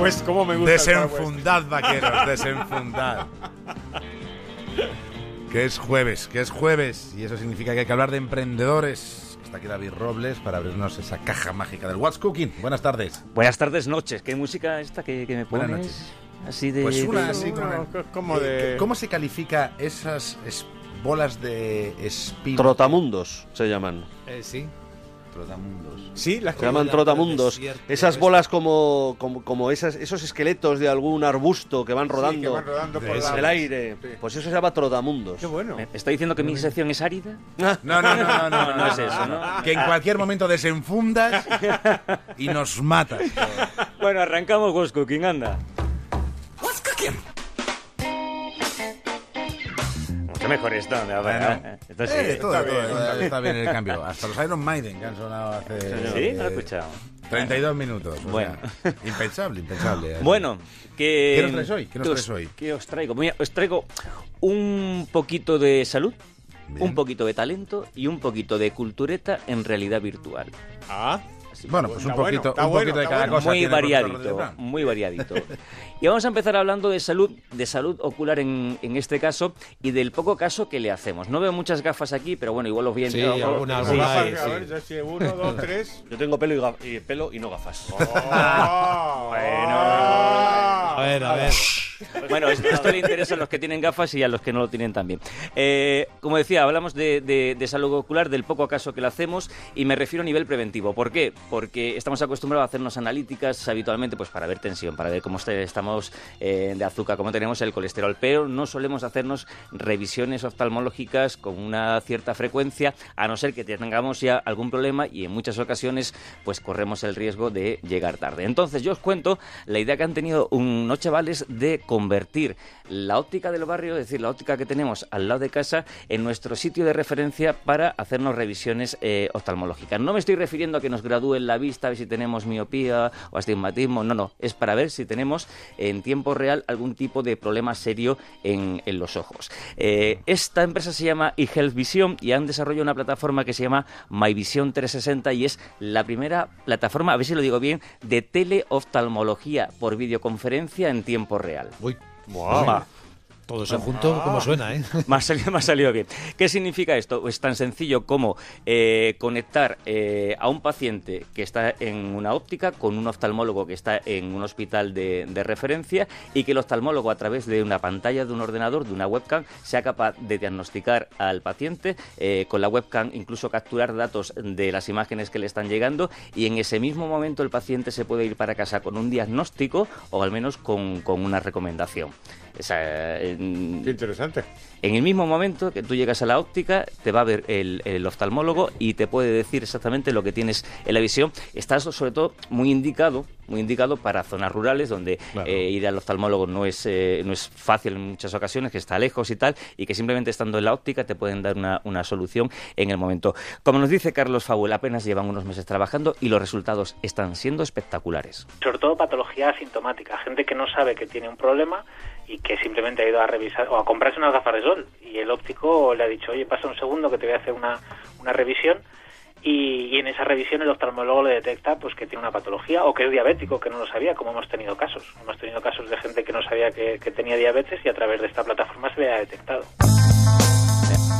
West, ¿cómo me gusta el? Desenfundad, vaqueros, desenfundad. Que es jueves, que es jueves. Y eso significa que hay que hablar de emprendedores. Está aquí David Robles para abrirnos esa caja mágica del What's Cooking. Buenas tardes. Buenas tardes, noches. ¿Qué música esta que, que me pones? Buenas noches. Así de... Pues una de- así como, como de- ¿Cómo se califica esas es- bolas de espino? Trotamundos se llaman. Eh, sí. Trotamundos. Sí, las Se llaman trotamundos. desierto, Esas ese. bolas como, como, como esas, esos esqueletos de algún arbusto que van rodando, que van rodando por la- el aire. Sí. Pues eso se llama trotamundos. Qué bueno. ¿Me está diciendo que mi sección es árida? No, no, no, no, no, No es eso, ¿no? Que en cualquier momento desenfundas y nos matas. Bueno, arrancamos Ghost Cooking, anda. Mucho mejor esto, anda, Bueno. va. Esto sí. Eh, todo, está todo, bien, está, está bien el cambio. Hasta los Iron Maiden que han sonado hace... ¿Sí? No lo he eh, escuchado. 32 minutos. o Bueno. sea, impensable, impensable. Bueno, que... ¿Qué nos traes hoy? ¿Qué nos os- traes hoy? ¿Qué os traigo? Mira, os traigo un poquito de salud, Bien. un poquito de talento y un poquito de cultureta en realidad virtual. Ah, Bueno, pues un Está bueno, poquito, bueno, de cada bueno. cosa. muy variadito, muy variadito. Y vamos a empezar hablando de salud, de salud ocular en, en este caso y del poco caso que le hacemos. No veo muchas gafas aquí, pero bueno, igual los vi en- Sí, alguna, sí, a sí. ver, ya sé, uno, dos, tres. Yo tengo pelo y, gaf- y pelo y no gafas. Oh, A ver, a ver. Bueno, es- esto le interesa a los que tienen gafas y a los que no lo tienen también. Eh, como decía, hablamos de, de- salud ocular, del poco caso que le hacemos y me refiero a nivel preventivo. ¿Por qué? Porque estamos acostumbrados a hacernos analíticas habitualmente pues para ver tensión, para ver cómo estamos eh, de azúcar, cómo tenemos el colesterol, pero no solemos hacernos revisiones oftalmológicas con una cierta frecuencia, a no ser que tengamos ya algún problema y en muchas ocasiones pues corremos el riesgo de llegar tarde. Entonces yo os cuento la idea que han tenido unos chavales de convertir la óptica del barrio, es decir, la óptica que tenemos al lado de casa, en nuestro sitio de referencia para hacernos revisiones eh, oftalmológicas. No me estoy refiriendo a que nos gradúen la vista, a ver si tenemos miopía o astigmatismo, no, no, es para ver si tenemos en tiempo real algún tipo de problema serio en, los ojos. Eh, esta empresa se llama eHealth Vision y han desarrollado una plataforma que se llama MyVision 360 y es la primera plataforma, a ver si lo digo bien, de teleoftalmología por videoconferencia en tiempo real. Uy, Va. Todo eso junto, ¿cómo suena, eh? Me ha, salido, me ha salido bien. ¿Qué significa esto? Es tan sencillo como eh, conectar eh, a un paciente que está en una óptica con un oftalmólogo que está en un hospital de, de referencia y que el oftalmólogo a través de una pantalla de un ordenador, de una webcam, sea capaz de diagnosticar al paciente eh, con la webcam, incluso capturar datos de las imágenes que le están llegando y en ese mismo momento el paciente se puede ir para casa con un diagnóstico o al menos con, con una recomendación. Esa, en- Qué interesante. en el mismo momento que tú llegas a la óptica, te va a ver el, el oftalmólogo y te puede decir exactamente lo que tienes en la visión. Estás sobre todo muy indicado, muy indicado para zonas rurales donde Claro. eh, ir al oftalmólogo no es eh, no es fácil en muchas ocasiones, que está lejos y tal, y que simplemente estando en la óptica te pueden dar una, una solución en el momento. Como nos dice Carlos Fabuel, apenas llevan unos meses trabajando y los resultados están siendo espectaculares. sobre todo patología asintomática, gente que no sabe que tiene un problema y que simplemente ha ido a revisar o a comprarse unas gafas de sol y el óptico le ha dicho, oye, pasa un segundo que te voy a hacer una, una revisión y, y en esa revisión el oftalmólogo le detecta pues que tiene una patología o que es diabético, que no lo sabía, como hemos tenido casos. Hemos tenido casos de gente que no sabía que, que tenía diabetes y a través de esta plataforma se le ha detectado.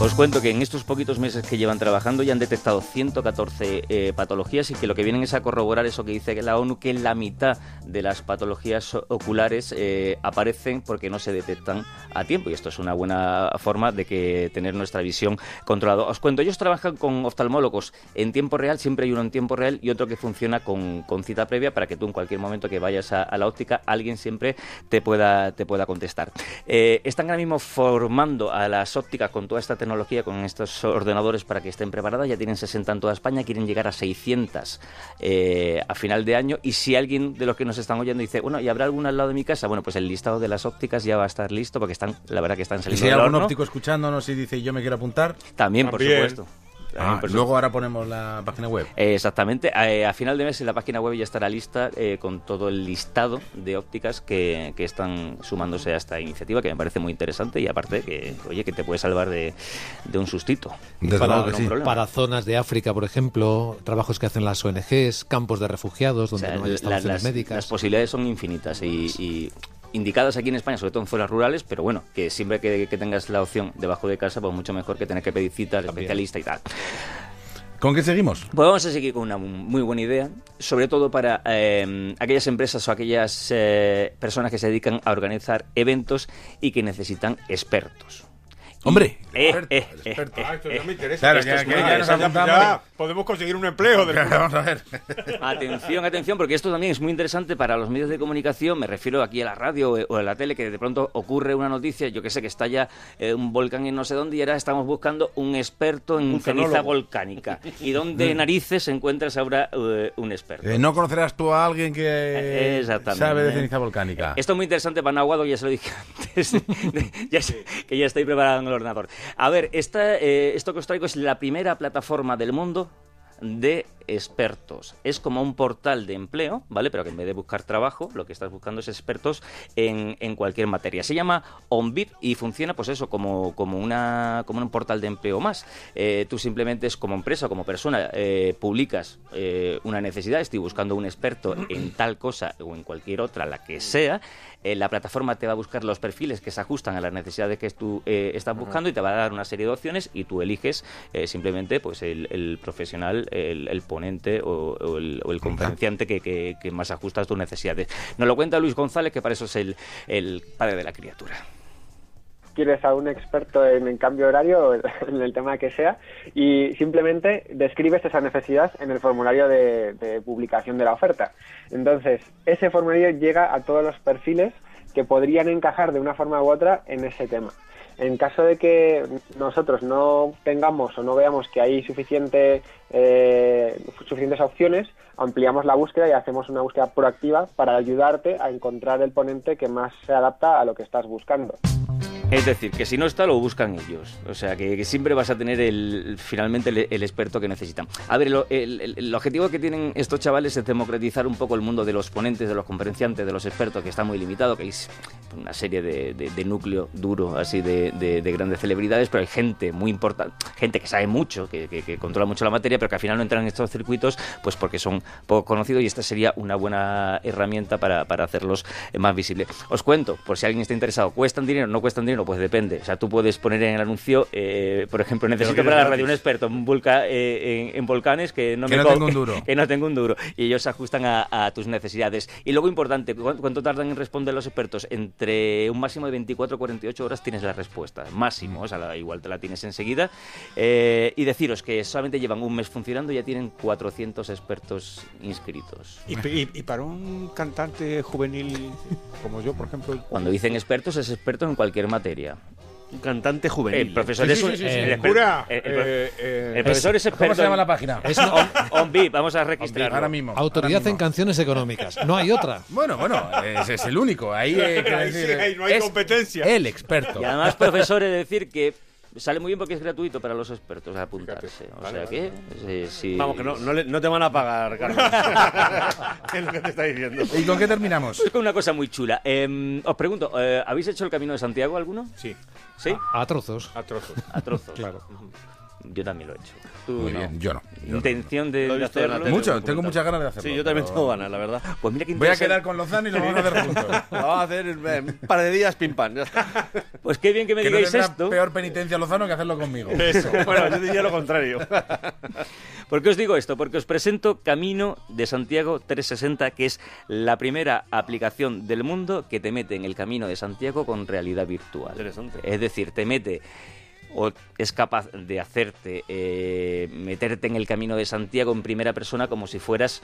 Os cuento que en estos poquitos meses que llevan trabajando ya han detectado 114 eh, patologías y que lo que vienen es a corroborar eso que dice la ONU, que la mitad de las patologías oculares eh, aparecen porque no se detectan a tiempo y esto es una buena forma de que tener nuestra visión controlada. Os cuento, ellos trabajan con oftalmólogos en tiempo real, siempre hay uno en tiempo real y otro que funciona con, cita previa para que tú en cualquier momento que vayas a, a la óptica alguien siempre te pueda, te pueda contestar. Eh, están ahora mismo formando a las ópticas con toda esta tecnología, con estos ordenadores para que estén preparadas. Ya tienen 60 en toda España, quieren llegar a 600 eh, a final de año. Y si alguien de los que nos están oyendo dice, bueno, ¿y habrá alguna al lado de mi casa? Bueno, pues el listado de las ópticas ya va a estar listo porque están, la verdad que están Y saliendo si hay algún horno. óptico escuchándonos y dice yo me quiero apuntar, También, por supuesto. Ah, Por eso- luego ahora ponemos la página web. Eh, Exactamente. Eh, a final de mes en la página web ya estará lista eh, con todo el listado de ópticas que, que están sumándose a esta iniciativa, que me parece muy interesante y aparte que, oye, que te puede salvar de, de un sustito. Desde Para- que sí. Para zonas de África, por ejemplo, trabajos que hacen las ONGs, campos de refugiados O donde sea, no hay la- instalaciones las, médicas. las posibilidades son infinitas y, y indicadas aquí en España, sobre todo en zonas rurales, pero bueno, que siempre que, que tengas la opción debajo de casa, pues mucho mejor que tener que pedir cita al especialista y tal. ¿Con qué seguimos? Pues vamos a seguir con una muy buena idea, sobre todo para eh, aquellas empresas o aquellas eh, personas que se dedican a organizar eventos y que necesitan expertos. Hombre, Eh, experto, eh, el eh, experto. Ah, esto ya me interesa. Claro, Esto ya- es que muy ya nos interesante. apuntamos. Ya podemos conseguir un empleo del Vamos a ver. Atención, atención, porque esto también es muy interesante para los medios de comunicación. Me refiero aquí a la radio o a la tele, que de pronto ocurre una noticia, yo que sé, que estalla eh, un volcán en no sé dónde y ahora estamos buscando un experto en Un ceniza fenólogo. volcánica. ¿Y dónde narices encuentras ahora eh, un experto? Eh, ¿No conocerás tú a alguien que Eh, sabe de ceniza volcánica? Esto es muy interesante para Nahuado, ya se lo dije antes, ya sé, que ya estoy preparado el ordenador. A ver, esta, eh, esto que os traigo es la primera plataforma del mundo de expertos. Es como un portal de empleo, ¿vale? Pero que en vez de buscar trabajo, lo que estás buscando es expertos en, en cualquier materia. Se llama OnVip y funciona, pues eso, como, como, una, como un portal de empleo más. Eh, tú simplemente es como empresa, como persona, eh, publicas eh, una necesidad, estoy buscando un experto en tal cosa o en cualquier otra, la que sea. La plataforma te va a buscar los perfiles que se ajustan a las necesidades que tú estás buscando y te va a dar una serie de opciones y tú eliges simplemente pues el, el profesional, el, el ponente o, o el, o el conferenciante que, que- que más ajusta a tus necesidades. Nos lo cuenta Luis González, que para eso es el, el padre de la criatura. quieres a un experto en, en cambio horario, en el tema que sea, y simplemente describes esa necesidad en el formulario de, de publicación de la oferta. Entonces, ese formulario llega a todos los perfiles que podrían encajar de una forma u otra en ese tema. En caso de que nosotros no tengamos o no veamos que hay suficiente, eh, suficientes opciones, ampliamos la búsqueda y hacemos una búsqueda proactiva para ayudarte a encontrar el ponente que más se adapta a lo que estás buscando. Es decir, que si no está, lo buscan ellos. O sea, que, siempre vas a tener el, finalmente el, experto que necesitan. A ver, lo- el, el- objetivo que tienen estos chavales es democratizar un poco el mundo de los ponentes, de los conferenciantes, de los expertos, que está muy limitado, que hay una serie de, de- núcleo duro, así, de, de- de grandes celebridades, pero hay gente muy importante, gente que sabe mucho, que, que- que controla mucho la materia, pero que al final no entran en estos circuitos, pues porque son poco conocidos y esta sería una buena herramienta para, para hacerlos eh, más visibles. Os cuento, por si alguien está interesado, ¿cuestan dinero? ¿No cuestan dinero? Pues depende. O sea, tú puedes poner en el anuncio, eh, por ejemplo, necesito para la radio un experto en, volca- eh, en, en volcanes que no Que me no tengo un duro. que no tengo un duro. Y ellos se ajustan a, a tus necesidades. Y luego, importante, ¿cu- ¿cuánto tardan en responder los expertos? Entre un máximo de 24 o 48 horas tienes la respuesta. Máximo, o sea, la- igual te la tienes enseguida. Eh, y deciros que solamente llevan un mes funcionando y ya tienen 400 expertos inscritos. Y, y- y para un cantante juvenil como yo, por ejemplo, Cuando dicen expertos, es experto en cualquier materia. Un cantante juvenil. El profesor Sí, es un- sí, sí, sí. el exper- cura, el- el- eh, eh, el profesor es experto ¿Cómo se llama la página? Es On, on VIP, vamos a registrarlo. Ahora mismo. autoridad ahora en canciones económicas. No hay otra. Bueno, bueno, es el único. Ahí, eh, no hay es competencia. El experto. Y además, profesor, es decir que sale muy bien porque es gratuito para los expertos apuntarse. Fíjate. O Vale, sea que, si- Vamos, que no, no, le- no te van a pagar, Carlos. es lo que te está diciendo. ¿Y con qué terminamos? Es una cosa muy chula. Eh, os pregunto, eh, ¿habéis hecho el Camino de Santiago alguno? sí, ¿Sí? A trozos. a trozos. A trozos. Claro. Yo también lo he hecho. Tú Muy no. bien, yo no. Yo no. Intención de, de hacerlo. tele. Mucho, tengo muchas ganas de hacerlo. Sí, yo también pero- tengo ganas, la verdad. Pues mira que Voy a quedar con Lozano y lo vamos a hacer juntos. Lo vamos a hacer en un par de días, pim pam. Pues qué bien que me que no digáis tendrá esto. peor penitencia Lozano que hacerlo conmigo. Eso. Bueno, yo diría lo contrario. ¿Por qué os digo esto? Porque os presento Camino de Santiago 360, que es la primera aplicación del mundo que te mete en el Camino de Santiago con realidad virtual. Interesante. Es decir, te mete o es capaz de hacerte eh, meterte en el Camino de Santiago en primera persona como si fueras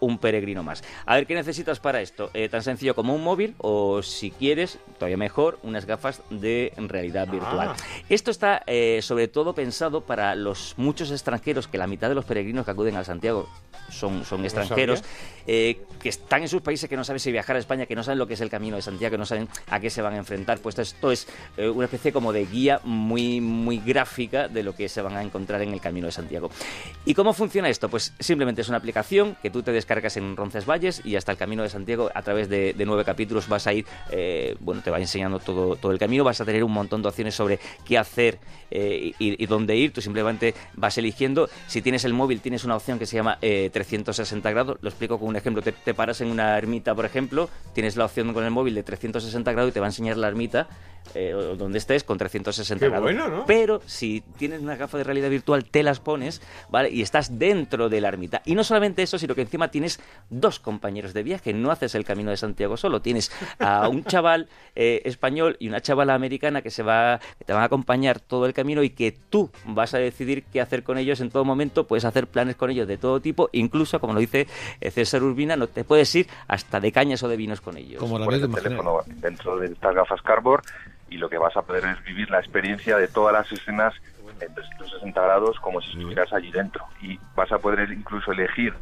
un peregrino más. A ver, ¿qué necesitas para esto? Eh, tan sencillo como un móvil o, si quieres, todavía mejor, unas gafas de realidad virtual. Esto está eh, sobre todo pensado para los muchos extranjeros, que la mitad de los peregrinos que acuden a Santiago son, son extranjeros, eh, que están en sus países, que no saben si viajar a España, que no saben lo que es el camino de Santiago, que no saben a qué se van a enfrentar. Pues esto es una especie como de guía muy, muy gráfica de lo que se van a encontrar en el camino de Santiago. ¿Y cómo funciona esto? Pues simplemente es una aplicación que tú te descargas en Roncesvalles y hasta el camino de Santiago a través de, de nueve capítulos vas a ir, eh, bueno, te va enseñando todo, todo el camino, vas a tener un montón de opciones sobre qué hacer eh, y, y dónde ir. Tú simplemente vas eligiendo. Si tienes el móvil, tienes una opción que se llama eh, 360 grados. Lo explico con un ejemplo. Te, te paras en una ermita, por ejemplo, tienes la opción con el móvil de 360 grados y te va a enseñar la ermita eh, donde estés con 360 Qué grados. bueno, ¿no? Pero si tienes una gafa de realidad virtual, te las pones, ¿vale? Y estás dentro de la ermita. Y no solamente eso, sino que encima tienes dos compañeros de viaje. No haces el camino de Santiago solo. Tienes a un chaval eh, español y una chavala americana que se va, que te van a acompañar todo el camino y que tú vas a decidir qué hacer con ellos en todo momento. Puedes hacer planes con ellos de todo tipo, incluso, como lo dice eh, César Urbina, no te puedes ir hasta de cañas o de vinos con ellos. Como la vez de el teléfono dentro de estas gafas Cardboard y lo que vas a poder es vivir la experiencia de todas las escenas en 360 grados como si estuvieras allí dentro y vas a poder incluso elegir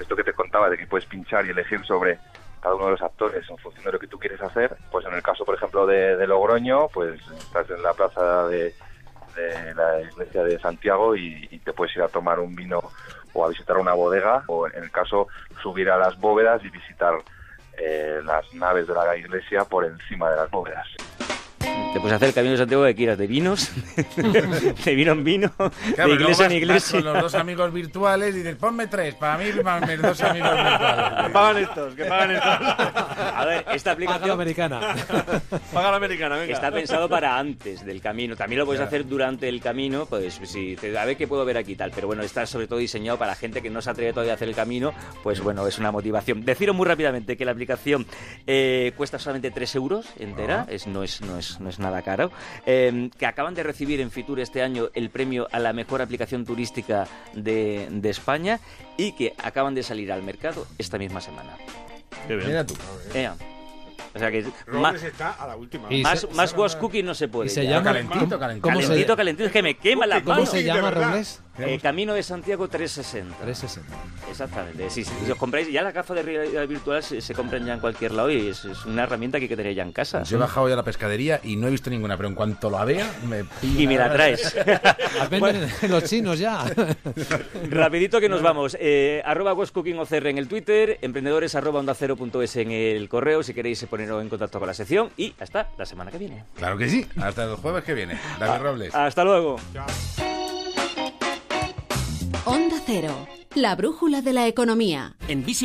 esto que te contaba de que puedes pinchar y elegir sobre cada uno de los actores en función de lo que tú quieres hacer pues en el caso por ejemplo de, de Logroño pues estás en la plaza de, la iglesia de Santiago y, y te puedes ir a tomar un vino o a visitar una bodega o en el caso subir a las bóvedas y visitar eh, las naves de la iglesia por encima de las bóvedas. Te puedes hacer el camino de Santiago que quieras, de vinos, de vino en vino, Claro, de iglesia en iglesia. con los dos amigos virtuales y dices, ponme tres, para mí y para mis dos amigos virtuales. pagan estos, que pagan estos. A ver, esta Paga la aplicación americana. Paga la americana, venga. está pensado para antes del camino. También lo puedes hacer durante el camino, pues si te a ver qué puedo ver aquí y tal. Pero bueno, está sobre todo diseñado para gente que no se atreve todavía a hacer el camino, pues bueno, es una motivación. Deciros muy rápidamente que la aplicación eh, cuesta solamente 3 euros entera, es, no, es, no, es, no es nada caro. eh, que acaban de recibir en Fitur este año el premio a la mejor aplicación turística de, de España y que acaban de salir al mercado esta misma semana. Mira tú. Ea. O sea que Robles está a la última. Y más, se- más was cooking no se puede. y se ya. llama- Calentito, calentito. ¿Cómo se- Calentito, calentito, es que me quema la ¿Cómo mano. se de llama, verdad. Robles? Eh, Camino de Santiago 360. 360. Exactamente. Sí, sí, si os compráis, ya las gafas de realidad virtual se, se compran ya en cualquier lado y es, es una herramienta que hay que tener ya en casa. Yo he bajado ya a la pescadería y no he visto ninguna, pero en cuanto la vea, me pillo Y me la traes. Los chinos ya. Rapidito que nos vamos. Eh, arroba westcookingocr en el Twitter, emprendedores arroba onda cero punto es en el correo si queréis poneros en contacto con la sección y hasta la semana que viene. Claro que sí, hasta el jueves que viene. David Robles. Hasta luego. Onda Cero, la brújula de la economía.